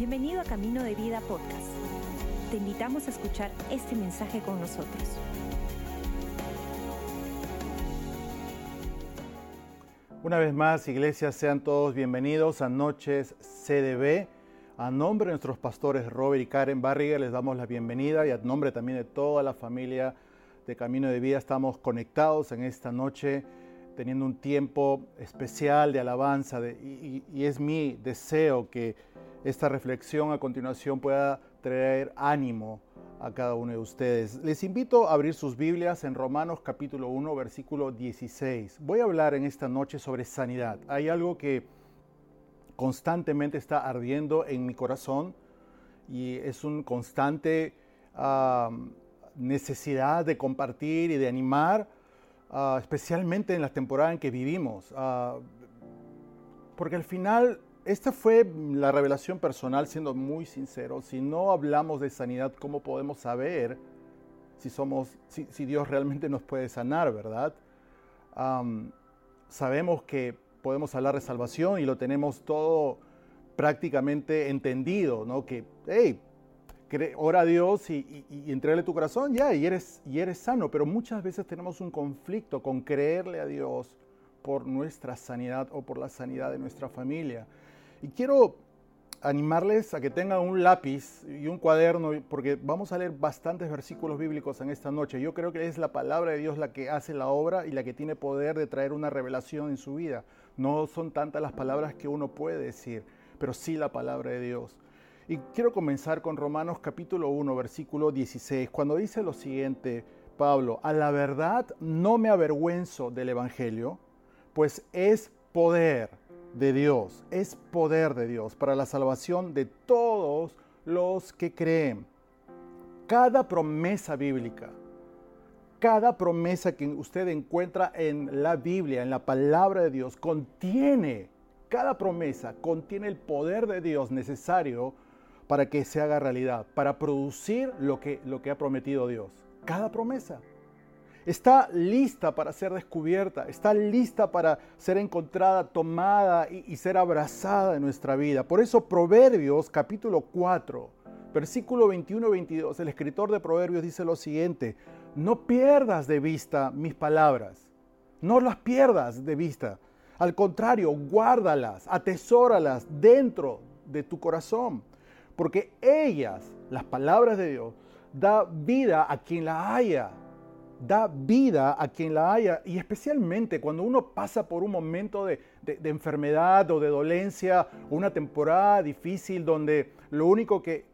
Bienvenido a Camino de Vida Podcast. Te invitamos a escuchar este mensaje con nosotros. Una vez más, iglesia, sean todos bienvenidos a Noches CDB. A nombre de nuestros pastores Robert y Karen Barriga les damos la bienvenida y a nombre también de toda la familia de Camino de Vida estamos conectados en esta noche teniendo un tiempo especial de alabanza y, es mi deseo que esta reflexión a continuación pueda traer ánimo a cada uno de ustedes. Les invito a abrir sus Biblias en Romanos capítulo 1, versículo 16. Voy a hablar en esta noche sobre sanidad. Hay algo que constantemente está ardiendo en mi corazón y es un constante necesidad de compartir y de animar, ah, especialmente en la temporada en que vivimos. Ah, porque al final esta fue la revelación personal, siendo muy sincero. Si no hablamos de sanidad, ¿cómo podemos saber si, somos, si, Dios realmente nos puede sanar, verdad? sabemos que podemos hablar de salvación y lo tenemos todo prácticamente entendido, ¿no? Que, hey, ora a Dios y, y, tu corazón, ya, y, eres, y eres sano. Pero muchas veces tenemos un conflicto con creerle a Dios por nuestra sanidad o por la sanidad de nuestra familia. Y quiero animarles a que tengan un lápiz y un cuaderno, porque vamos a leer bastantes versículos bíblicos en esta noche. Yo creo que es la palabra de Dios la que hace la obra y la que tiene poder de traer una revelación en su vida. No son tantas las palabras que uno puede decir, pero sí la palabra de Dios. Y quiero comenzar con Romanos capítulo 1, versículo 16, cuando dice lo siguiente, Pablo, a la verdad no me avergüenzo del Evangelio, pues es poder de Dios, es poder de Dios para la salvación de todos los que creen. Cada promesa bíblica, cada promesa que usted encuentra en la Biblia, en la palabra de Dios, contiene, cada promesa contiene el poder de Dios necesario para que se haga realidad, para producir lo que, lo que ha prometido Dios. Cada promesa está lista para ser descubierta, está lista para ser encontrada, tomada y, ser abrazada en nuestra vida. Por eso Proverbios capítulo 4, versículo 21-22, el escritor de Proverbios dice lo siguiente, no pierdas de vista mis palabras, no las pierdas de vista. Al contrario, guárdalas, atesóralas dentro de tu corazón, porque ellas, las palabras de Dios, da vida a quien la haya da vida a quien la haya y especialmente cuando uno pasa por un momento de, enfermedad o de dolencia, una temporada difícil donde lo único que,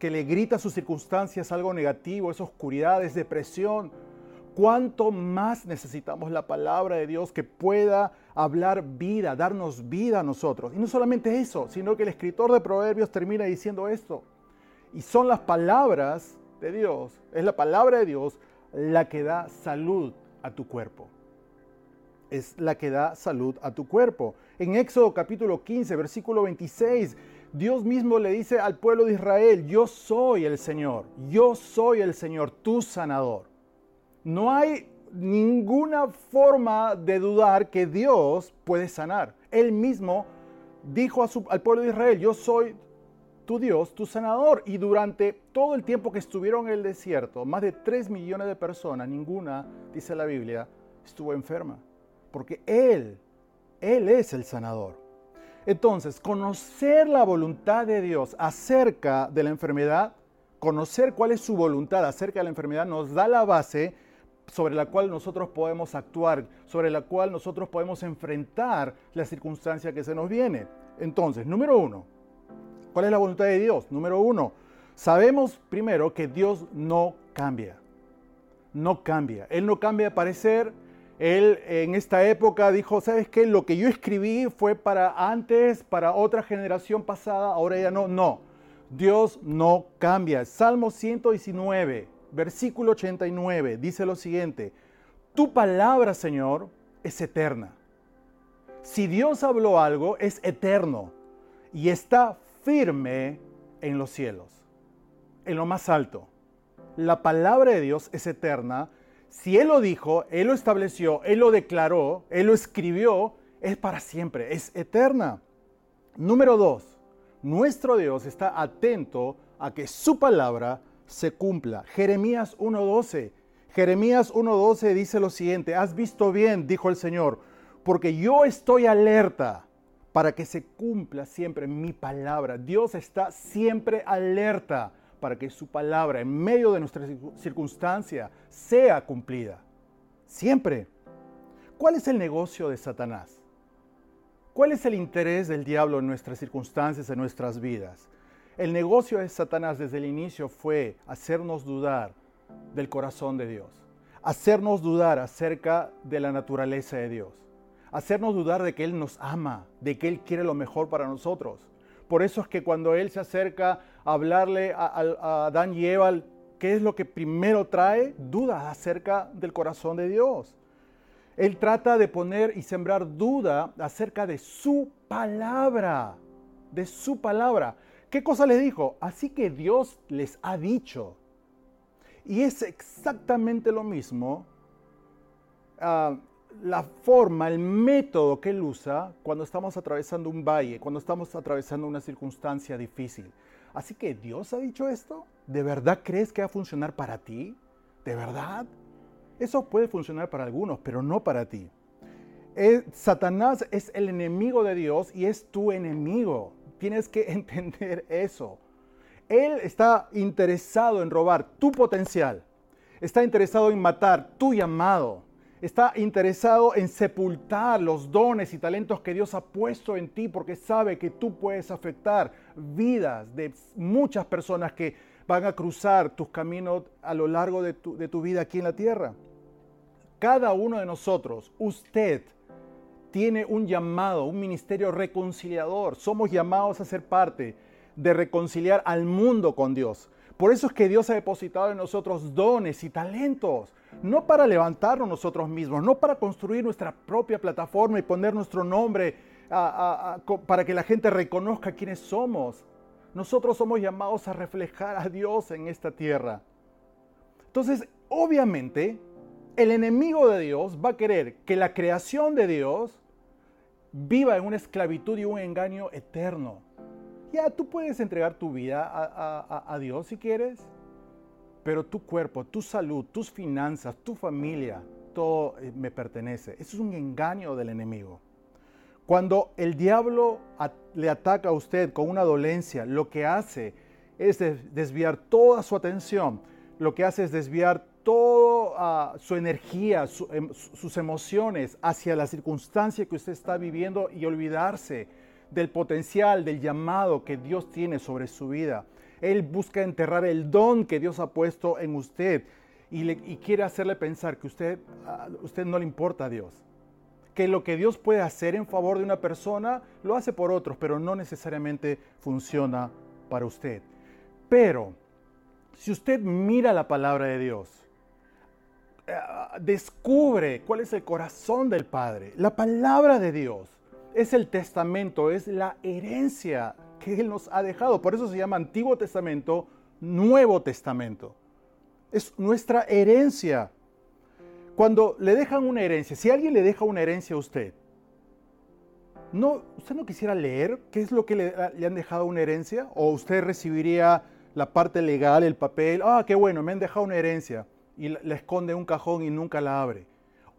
le grita a sus circunstancias es algo negativo, es oscuridad, es depresión. ¿Cuánto más necesitamos la palabra de Dios que pueda hablar vida, darnos vida a nosotros? Y no solamente eso, sino que el escritor de Proverbios termina diciendo esto. Y son las palabras de Dios, es la palabra de Dios la que da salud a tu cuerpo. Es la que da salud a tu cuerpo. En Éxodo capítulo 15, versículo 26, Dios mismo le dice al pueblo de Israel, yo soy el Señor, yo soy el Señor, tu sanador. No hay ninguna forma de dudar que Dios puede sanar. Él mismo dijo al pueblo de Israel, yo soy tu Dios, tu sanador. Y durante todo el tiempo que estuvieron en el desierto, más de 3 millones de personas, ninguna, dice la Biblia, estuvo enferma. Porque Él, Él es el sanador. Entonces, conocer la voluntad de Dios acerca de la enfermedad, conocer cuál es su voluntad acerca de la enfermedad, nos da la base sobre la cual nosotros podemos actuar, sobre la cual nosotros podemos enfrentar la circunstancia que se nos viene. Entonces, número uno, ¿Cuál es la voluntad de Dios? Número uno, sabemos primero que Dios no cambia. No cambia. Él no cambia de parecer. Él en esta época dijo, ¿sabes qué? Lo que yo escribí fue para antes, para otra generación pasada, ahora ya no. No, Dios no cambia. Salmo 119, versículo 89, dice lo siguiente, tu palabra, Señor, es eterna. Si Dios habló algo, es eterno y está firme en los cielos, en lo más alto. La palabra de Dios es eterna. Si Él lo dijo, Él lo estableció, Él lo declaró, Él lo escribió, es para siempre, es eterna. Número dos, Nuestro Dios está atento a que su palabra se cumpla. Jeremías 1.12. Jeremías 1.12 dice lo siguiente, has visto bien, dijo el Señor, porque yo estoy alerta para que se cumpla siempre mi palabra. Dios está siempre alerta para que su palabra en medio de nuestra circunstancia sea cumplida. Siempre. ¿Cuál es el negocio de Satanás? ¿Cuál es el interés del diablo en nuestras circunstancias, en nuestras vidas? El negocio de Satanás desde el inicio fue hacernos dudar del corazón de Dios, hacernos dudar acerca de la naturaleza de Dios, hacernos dudar de que Él nos ama, de que Él quiere lo mejor para nosotros. Por eso es que cuando Él se acerca a hablarle a, Adán y Eva, ¿qué es lo que primero trae? Dudas acerca del corazón de Dios. Él trata de poner y sembrar duda acerca de su palabra, de su palabra. ¿Qué cosa les dijo? Así que Dios les ha dicho. Y es exactamente lo mismo ah, la forma, el método que él usa cuando estamos atravesando un valle, cuando estamos atravesando una circunstancia difícil. Así que Dios ha dicho esto. ¿De verdad crees que va a funcionar para ti? ¿De verdad? Eso puede funcionar para algunos, pero no para ti. Satanás es el enemigo de Dios y es tu enemigo. Tienes que entender eso. Él está interesado en robar tu potencial. Está interesado en matar tu llamado. Está interesado en sepultar los dones y talentos que Dios ha puesto en ti porque sabe que tú puedes afectar vidas de muchas personas que van a cruzar tus caminos a lo largo de tu, vida aquí en la tierra. Cada uno de nosotros, usted, tiene un llamado, un ministerio reconciliador. Somos llamados a ser parte de reconciliar al mundo con Dios. Por eso es que Dios ha depositado en nosotros dones y talentos, no para levantarnos nosotros mismos, no para construir nuestra propia plataforma y poner nuestro nombre para que la gente reconozca quiénes somos. Nosotros somos llamados a reflejar a Dios en esta tierra. Entonces, obviamente, el enemigo de Dios va a querer que la creación de Dios viva en una esclavitud y un engaño eterno. Ya tú puedes entregar tu vida a, Dios si quieres, pero tu cuerpo, tu salud, tus finanzas, tu familia, todo eh, me pertenece. Eso es un engaño del enemigo. Cuando el diablo le ataca a usted con una dolencia, lo que hace es desviar toda su atención, lo que hace es desviar su energía, em, sus emociones hacia la circunstancia que usted está viviendo y olvidarse del potencial, del llamado que Dios tiene sobre su vida. Él busca enterrar el don que Dios ha puesto en usted y, quiere hacerle pensar que usted, usted no le importa a Dios. Que lo que Dios puede hacer en favor de una persona, lo hace por otros, pero no necesariamente funciona para usted. Pero, si usted mira la palabra de Dios, descubre cuál es el corazón del Padre. La palabra de Dios es el testamento, es la herencia que Él nos ha dejado. Por eso se llama Antiguo Testamento, Nuevo Testamento. Es nuestra herencia. Cuando le dejan una herencia, si alguien le deja una herencia a usted, ¿no, ¿usted no quisiera leer qué es lo que le, le han dejado una herencia? ¿O usted recibiría la parte legal, el papel? Ah, qué bueno, me han dejado una herencia y la esconde en un cajón y nunca la abre.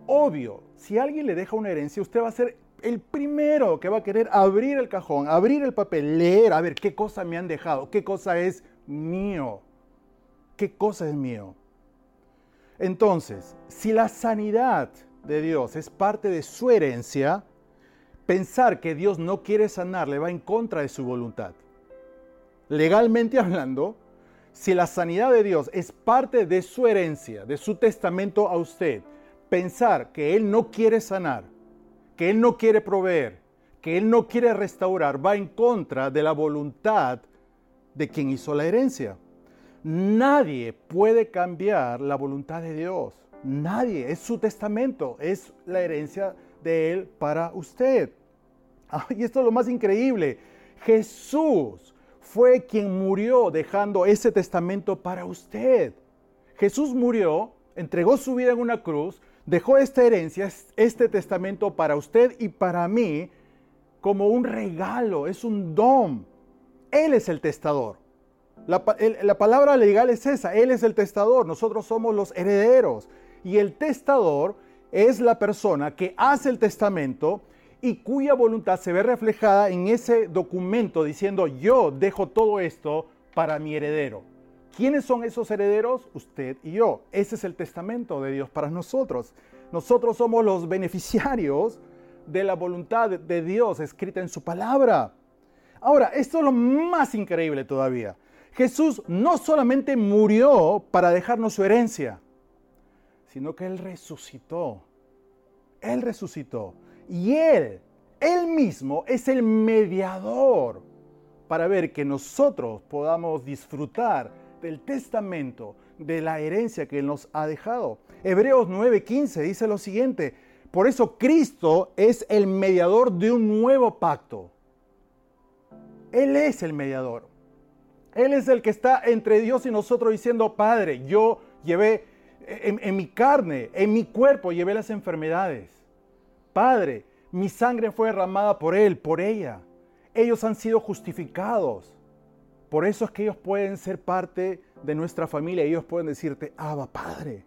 Obvio, si alguien le deja una herencia, usted va a ser el primero que va a querer abrir el cajón, abrir el papel, leer, a ver qué cosa me han dejado, qué cosa es mío, qué cosa es mío. Entonces, si la sanidad de Dios es parte de su herencia, pensar que Dios no quiere sanarle va en contra de su voluntad. Legalmente hablando, si la sanidad de Dios es parte de su herencia, de su testamento a usted, pensar que Él no quiere sanar, que Él no quiere proveer, que Él no quiere restaurar, va en contra de la voluntad de quien hizo la herencia. Nadie puede cambiar la voluntad de Dios. Nadie. Es su testamento. Es la herencia de Él para usted. y esto es lo más increíble. Jesús fue quien murió dejando ese testamento para usted. Jesús murió, entregó su vida en una cruz, dejó esta herencia, este testamento para usted y para mí como un regalo, es un don. Él es el testador. La, la, palabra legal es esa, Él es el testador, nosotros somos los herederos. Y el testador es la persona que hace el testamento y cuya voluntad se ve reflejada en ese documento diciendo yo dejo todo esto para mi heredero. ¿Quiénes son esos herederos? Usted y yo. Ese es el testamento de Dios para nosotros. Nosotros somos los beneficiarios de la voluntad de Dios escrita en su palabra. Ahora, esto es lo más increíble todavía. Jesús no solamente murió para dejarnos su herencia, sino que Él resucitó. Él resucitó. Y Él, Él mismo es el mediador para ver que nosotros podamos disfrutar del testamento, de la herencia que Él nos ha dejado. Hebreos 9:15 dice lo siguiente, por eso Cristo es el mediador de un nuevo pacto. Él es el mediador. Él es el que está entre Dios y nosotros diciendo, Padre, yo llevé en, mi carne, en mi cuerpo, llevé las enfermedades. Padre, mi sangre fue derramada por Él, por ella. Ellos han sido justificados. Por eso es que ellos pueden ser parte de nuestra familia. Ellos pueden decirte, Abba, Padre.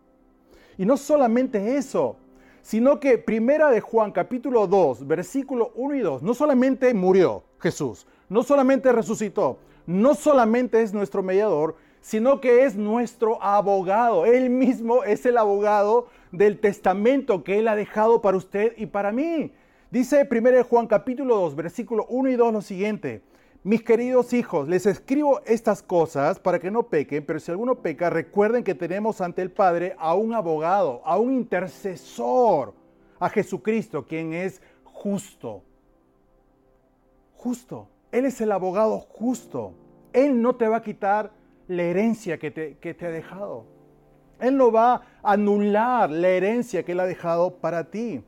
Y no solamente eso, sino que primera de Juan capítulo 2, versículo 1 y 2, no solamente murió Jesús, no solamente resucitó, no solamente es nuestro mediador, sino que es nuestro abogado. Él mismo es el abogado del testamento que Él ha dejado para usted y para mí. Dice 1 Juan capítulo 2, versículo 1 y 2 lo siguiente. Mis queridos hijos, les escribo estas cosas para que no pequen, pero si alguno peca, recuerden que tenemos ante el Padre a un abogado, a un intercesor, a Jesucristo, quien es justo. Justo. Él es el abogado justo. Él no te va a quitar la herencia que te, que te ha dejado. Él no va a anular la herencia que Él ha dejado para ti.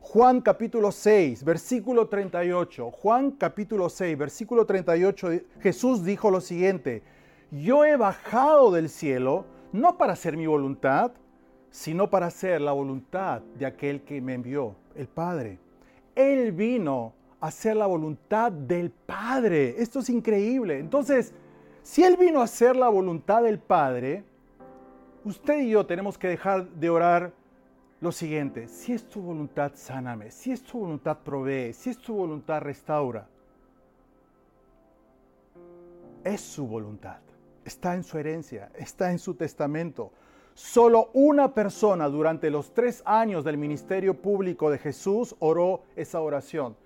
Juan capítulo 6, versículo 38. Juan capítulo 6, versículo 38, Jesús dijo lo siguiente, yo he bajado del cielo no para hacer mi voluntad, sino para hacer la voluntad de aquel que me envió, el Padre. Él vino a hacer la voluntad del Padre. Esto es increíble. Entonces, si Él vino a hacer la voluntad del Padre, usted y yo tenemos que dejar de orar lo siguiente, si es tu voluntad, sáname, si es tu voluntad, provee, si es tu voluntad, restaura. Es su voluntad, está en su herencia, está en su testamento. Solo una persona durante los tres años del ministerio público de Jesús oró esa oración.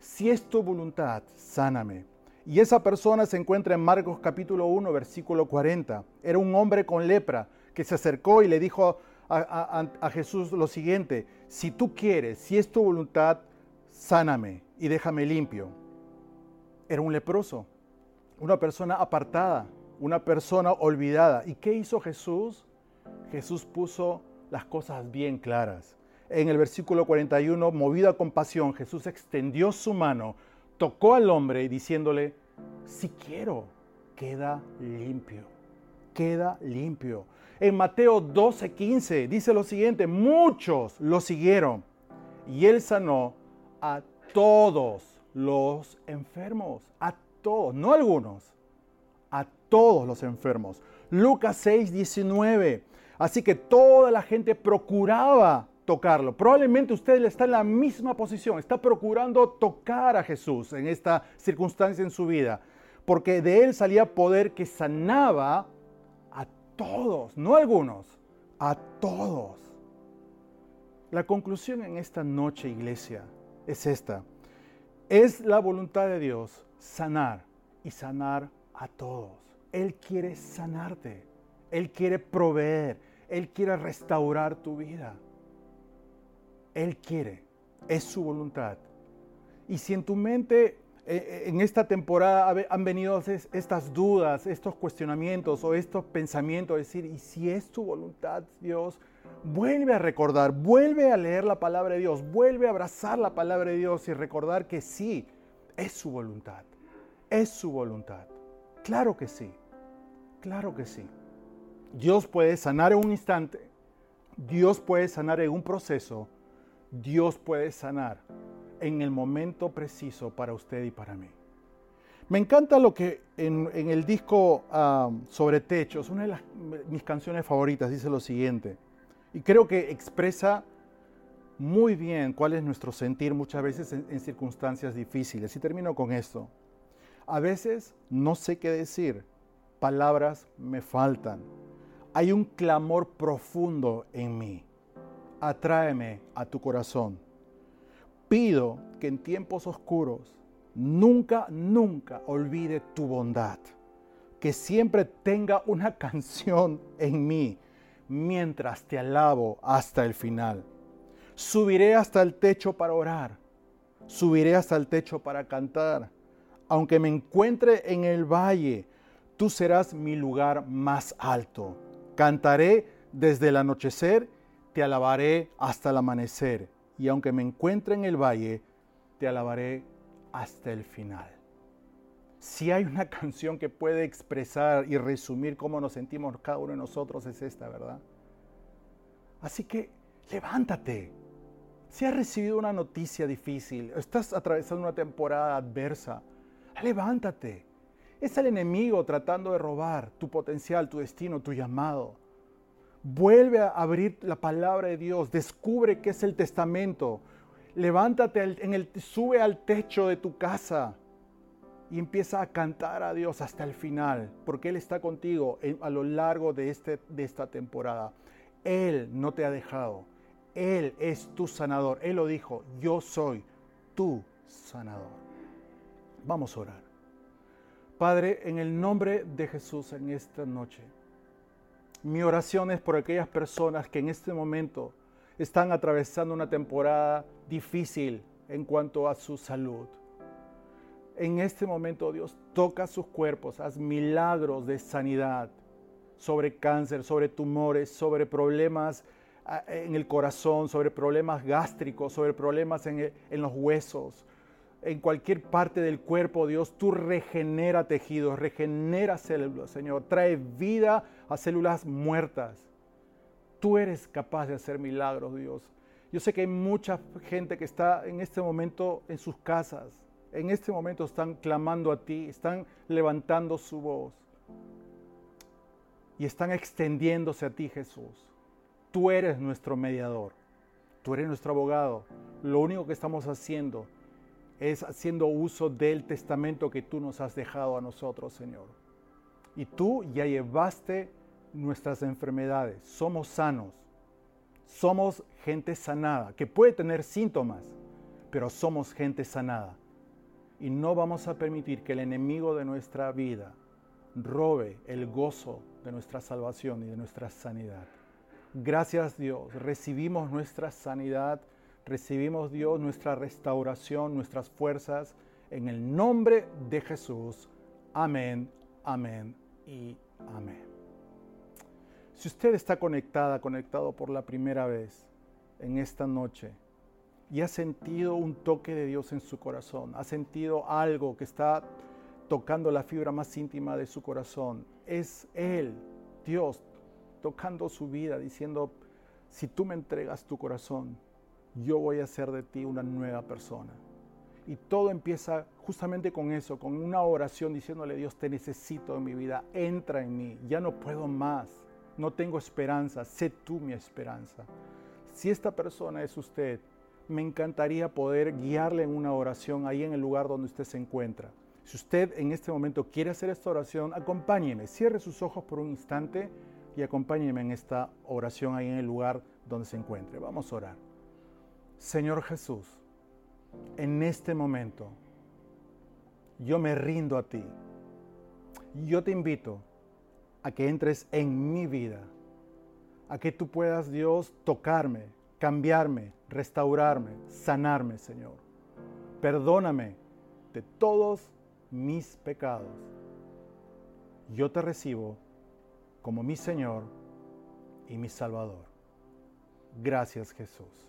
Si es tu voluntad, sáname. Y esa persona se encuentra en Marcos capítulo 1, versículo 40. Era un hombre con lepra que se acercó y le dijo a, Jesús lo siguiente, si tú quieres, si es tu voluntad, sáname y déjame limpio. Era un leproso, una persona apartada, una persona olvidada. ¿Y qué hizo Jesús? Jesús puso las cosas bien claras. En el versículo 41, movido a compasión, Jesús extendió su mano, tocó al hombre diciéndole, si quiero, queda limpio, queda limpio. En Mateo 12:15 dice lo siguiente, muchos lo siguieron y él sanó a todos los enfermos, a todos, no algunos, a todos los enfermos. Lucas 6:19. Así que toda la gente procuraba tocarlo. Probablemente usted está en la misma posición, está procurando tocar a Jesús en esta circunstancia en su vida, porque de él salía poder que sanaba todos, no algunos, a todos. La conclusión en esta noche, iglesia, es esta. Es la voluntad de Dios sanar y sanar a todos. Él quiere sanarte. Él quiere proveer. Él quiere restaurar tu vida. Él quiere. Es su voluntad. Y si en tu mente en esta temporada han venido estas dudas, estos cuestionamientos o estos pensamientos, decir, ¿y si es tu voluntad, Dios? Vuelve a recordar, vuelve a leer la palabra de Dios, vuelve a abrazar la palabra de Dios y recordar que sí, es su voluntad, es su voluntad. Claro que sí, claro que sí. Dios puede sanar en un instante, Dios puede sanar en un proceso, Dios puede sanar en el momento preciso para usted y para mí. Me encanta lo que en, el disco ah, Sobre Techos, una de las, mis canciones favoritas, dice lo siguiente, y creo que expresa muy bien cuál es nuestro sentir muchas veces en circunstancias difíciles. Y termino con esto. A veces no sé qué decir, palabras me faltan. Hay un clamor profundo en mí. Atráeme a tu corazón. Pido que en tiempos oscuros nunca, nunca olvide tu bondad. Que siempre tenga una canción en mí mientras te alabo hasta el final. Subiré hasta el techo para orar. Subiré hasta el techo para cantar. Aunque me encuentre en el valle, tú serás mi lugar más alto. Cantaré desde el anochecer, te alabaré hasta el amanecer. Y aunque me encuentre en el valle, te alabaré hasta el final. Si hay una canción que puede expresar y resumir cómo nos sentimos cada uno de nosotros, es esta, ¿verdad? Así que levántate. Si has recibido una noticia difícil, estás atravesando una temporada adversa, levántate. Es el enemigo tratando de robar tu potencial, tu destino, tu llamado. Vuelve a abrir la palabra de Dios, descubre qué es el testamento, levántate, en el, sube al techo de tu casa y empieza a cantar a Dios hasta el final, porque Él está contigo a lo largo de, este, de esta temporada. Él no te ha dejado. Él es tu sanador. Él lo dijo, yo soy tu sanador. Vamos a orar. Padre, en el nombre de Jesús en esta noche, mi oración es por aquellas personas que en este momento están atravesando una temporada difícil en cuanto a su salud. En este momento, Dios, toca sus cuerpos, haz milagros de sanidad sobre cáncer, sobre tumores, sobre problemas ah, en el corazón, sobre problemas gástricos, sobre problemas en, los huesos, en cualquier parte del cuerpo, Dios, tú regenera tejidos, regenera células, Señor. Trae vida a células muertas. Tú eres capaz de hacer milagros, Dios. Yo sé que hay mucha gente que está en este momento en sus casas, en este momento están clamando a ti, están levantando su voz y están extendiéndose a ti, Jesús. Tú eres nuestro mediador, tú eres nuestro abogado. Lo único que estamos haciendo es haciendo uso del testamento que tú nos has dejado a nosotros, Señor. Y tú ya llevaste nuestras enfermedades, somos sanos, somos gente sanada, que puede tener síntomas, pero somos gente sanada. Y no vamos a permitir que el enemigo de nuestra vida robe el gozo de nuestra salvación y de nuestra sanidad. Gracias Dios, recibimos nuestra sanidad, recibimos Dios nuestra restauración, nuestras fuerzas, en el nombre de Jesús. Amén, amén y amén. Si usted está conectada, conectado por la primera vez en esta noche y ha sentido un toque de Dios en su corazón, ha sentido algo que está tocando la fibra más íntima de su corazón, es Él, Dios, tocando su vida, diciendo, si tú me entregas tu corazón, yo voy a hacer de ti una nueva persona. Y todo empieza justamente con eso, con una oración diciéndole, Dios, te necesito en mi vida, entra en mí, ya no puedo más no tengo esperanza, sé tú mi esperanza. Si esta persona es usted, me encantaría poder guiarle en una oración ahí en el lugar donde usted se encuentra. Si usted en este momento quiere hacer esta oración, acompáñeme, cierre sus ojos por un instante y acompáñeme en esta oración ahí en el lugar donde se encuentre. Vamos a orar. Señor Jesús, en este momento yo me rindo a ti. Yo te invito a que entres en mi vida, a que tú puedas, Dios, tocarme, cambiarme, restaurarme, sanarme, Señor. Perdóname de todos mis pecados. Yo te recibo como mi Señor y mi Salvador. Gracias Jesús.